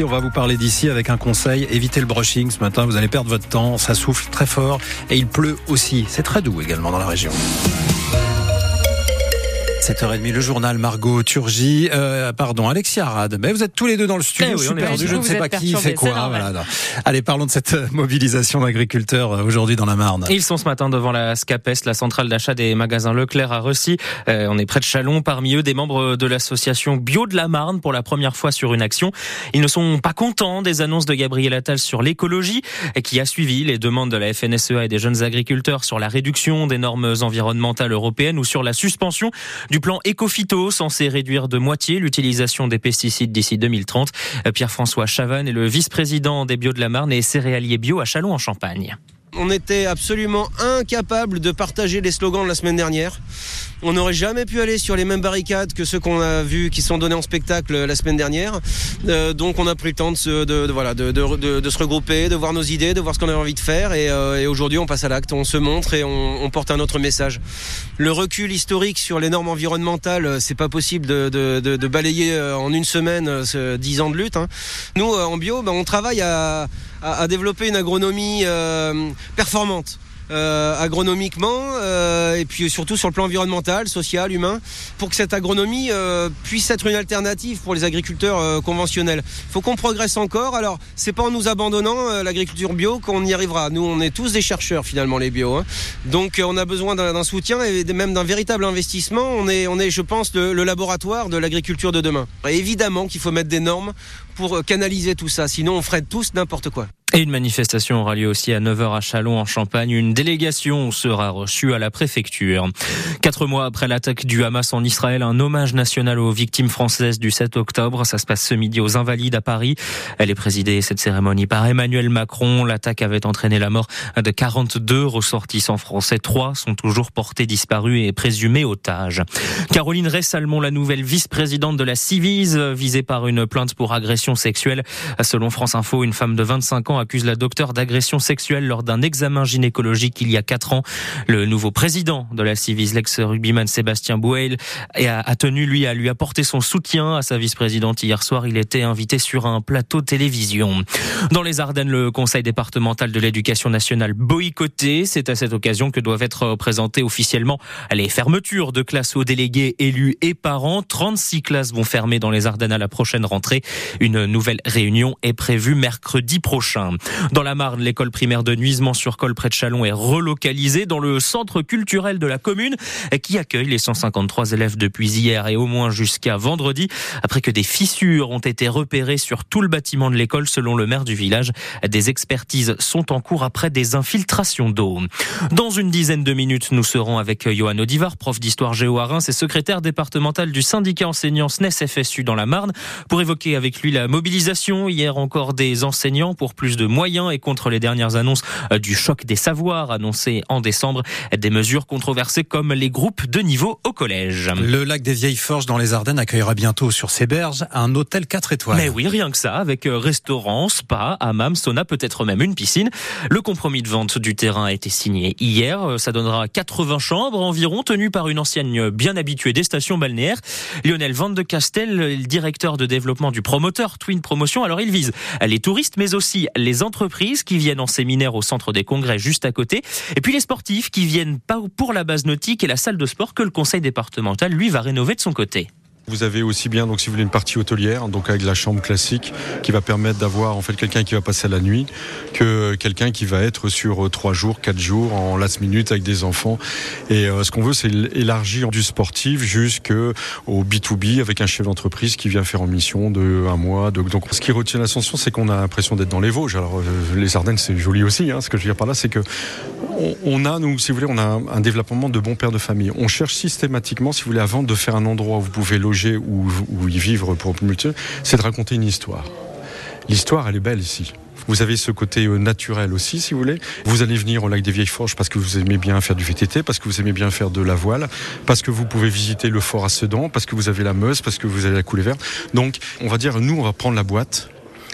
On va vous parler d'ici avec un conseil. Évitez le brushing ce matin. Vous allez perdre votre temps. Ça souffle très fort et il pleut aussi. C'est très doux également dans la région. 7h30, le journal Margot Turgy, euh, pardon, Alexia Arad. Mais vous êtes tous les deux dans le studio. Eh oui, on est je ne sais pas qui fait quoi. Voilà, Allez, parlons de cette euh, mobilisation d'agriculteurs euh, aujourd'hui dans la Marne. Ils sont ce matin devant la SCAPES, la centrale d'achat des magasins Leclerc à Ressy. Euh, on est près de Chalon. Parmi eux, des membres de l'association Bio de la Marne pour la première fois sur une action. Ils ne sont pas contents des annonces de Gabriel Attal sur l'écologie qui a suivi les demandes de la FNSEA et des jeunes agriculteurs sur la réduction des normes environnementales européennes ou sur la suspension du plan Ecofito censé réduire de moitié l'utilisation des pesticides d'ici 2030. Pierre-François Chavanne est le vice-président des Bio de la Marne et céréalier bio à Chalon en Champagne. On était absolument incapable de partager les slogans de la semaine dernière. On n'aurait jamais pu aller sur les mêmes barricades que ceux qu'on a vus qui sont donnés en spectacle la semaine dernière. Euh, donc on a pris le temps de se, regrouper, de voir nos idées, de voir ce qu'on avait envie de faire. Et, euh, aujourd'hui on passe à l'acte, on se montre et on, porte un autre message. Le recul historique sur les normes environnementales, c'est pas possible de, balayer euh, en une semaine ce 10 ans de lutte. Hein. Nous en bio, ben, on travaille à, à, développer une agronomie performante. Euh, agronomiquement euh, et puis surtout sur le plan environnemental, social, humain, pour que cette agronomie euh, puisse être une alternative pour les agriculteurs conventionnels. Il faut qu'on progresse encore. Alors, c'est pas en nous abandonnant l'agriculture bio qu'on y arrivera. Nous, on est tous des chercheurs finalement les bio. Hein. Donc, on a besoin d'un soutien et même d'un véritable investissement. On est, on est, je pense, le, le laboratoire de l'agriculture de demain. Et évidemment qu'il faut mettre des normes pour canaliser tout ça. Sinon, on ferait tous n'importe quoi. Et une manifestation aura lieu aussi à 9h à Chalon en Champagne. Une délégation sera reçue à la préfecture. Quatre mois après l'attaque du Hamas en Israël, un hommage national aux victimes françaises du 7 octobre. Ça se passe ce midi aux Invalides à Paris. Elle est présidée, cette cérémonie, par Emmanuel Macron. L'attaque avait entraîné la mort de 42 ressortissants français. Trois sont toujours portés disparus et présumés otages. Caroline Ressalmon, la nouvelle vice-présidente de la Civise, visée par une plainte pour agression sexuelle. Selon France Info, une femme de 25 ans accuse la docteure d'agression sexuelle lors d'un examen gynécologique il y a quatre ans. Le nouveau président de la Civis, l'ex-rugbyman Sébastien Bouel, a tenu lui à lui apporter son soutien à sa vice-présidente hier soir. Il était invité sur un plateau télévision. Dans les Ardennes, le conseil départemental de l'éducation nationale boycotté. C'est à cette occasion que doivent être présentées officiellement les fermetures de classes aux délégués, élus et parents. 36 classes vont fermer dans les Ardennes à la prochaine rentrée. Une nouvelle réunion est prévue mercredi prochain. Dans la Marne, l'école primaire de Nuisement-sur-Col près de Chalon est relocalisée dans le centre culturel de la commune qui accueille les 153 élèves depuis hier et au moins jusqu'à vendredi après que des fissures ont été repérées sur tout le bâtiment de l'école selon le maire du village. Des expertises sont en cours après des infiltrations d'eau. Dans une dizaine de minutes, nous serons avec Johan Odivar, prof d'histoire géo à Reims et secrétaire départemental du syndicat enseignant SNES FSU dans la Marne pour évoquer avec lui la mobilisation hier encore des enseignants pour plus de moyens et contre les dernières annonces euh, du choc des savoirs annoncé en décembre. Des mesures controversées comme les groupes de niveau au collège. Le lac des Vieilles Forges dans les Ardennes accueillera bientôt sur ses berges un hôtel 4 étoiles. Mais oui, rien que ça, avec euh, restaurant, spa, hammam, sauna, peut-être même une piscine. Le compromis de vente du terrain a été signé hier. Euh, ça donnera 80 chambres environ, tenues par une ancienne bien habituée des stations balnéaires. Lionel Van de Castel, le directeur de développement du promoteur Twin Promotion. Alors il vise les touristes, mais aussi les les entreprises qui viennent en séminaire au centre des congrès juste à côté, et puis les sportifs qui viennent pour la base nautique et la salle de sport que le conseil départemental, lui, va rénover de son côté. Vous avez aussi bien, donc si vous voulez, une partie hôtelière, donc avec la chambre classique, qui va permettre d'avoir en fait quelqu'un qui va passer la nuit, que quelqu'un qui va être sur euh, trois jours, quatre jours en last minute avec des enfants. Et euh, ce qu'on veut, c'est élargir du sportif jusqu'au B2B avec un chef d'entreprise qui vient faire en mission de un mois. donc, ce qui retient l'ascension, c'est qu'on a l'impression d'être dans les Vosges. Alors, euh, les Ardennes, c'est joli aussi. Hein. Ce que je veux dire par là, c'est que on, a, nous, si vous voulez, on a un, développement de bons pères de famille. On cherche systématiquement, si vous voulez, avant de faire un endroit où vous pouvez loger ou, y vivre pour multitude, c'est de raconter une histoire. L'histoire, elle est belle ici. Vous avez ce côté euh, naturel aussi, si vous voulez. Vous allez venir au lac des Vieilles Forges parce que vous aimez bien faire du VTT, parce que vous aimez bien faire de la voile, parce que vous pouvez visiter le fort à Sedan, parce que vous avez la Meuse, parce que vous avez la coulée verte. Donc, on va dire, nous, on va prendre la boîte.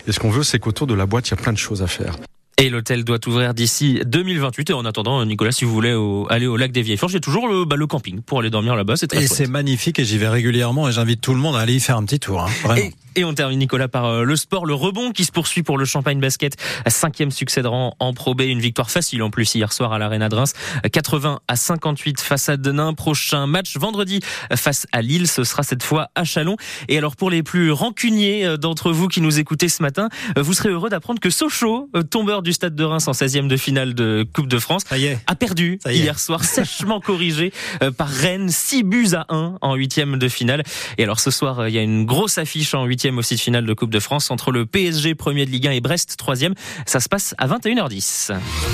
Et ce qu'on veut, c'est qu'autour de la boîte, il y a plein de choses à faire. Et l'hôtel doit ouvrir d'ici 2028. Et en attendant, Nicolas, si vous voulez aller au lac des Vieilles Forges, j'ai toujours le, bah, le camping pour aller dormir là-bas. C'est très Et c'est magnifique et j'y vais régulièrement et j'invite tout le monde à aller y faire un petit tour. Hein, vraiment. Et on termine, Nicolas, par euh, le sport, le rebond qui se poursuit pour le Champagne Basket. Cinquième succès de rang en Pro B. Une victoire facile en plus hier soir à l'Arena de Reims. 80 à 58 face à Denain. Prochain match vendredi face à Lille. Ce sera cette fois à Chalon. Et alors pour les plus rancuniers euh, d'entre vous qui nous écoutez ce matin, euh, vous serez heureux d'apprendre que Sochaux, tombeur du stade de Reims en 16e de finale de Coupe de France, a perdu hier soir, sèchement corrigé par Rennes. 6 buts à 1 en 8e de finale. Et alors ce soir, il y a une grosse affiche en 8e aussi de finale de Coupe de France entre le PSG premier de Ligue 1 et Brest troisième. Ça se passe à 21h10.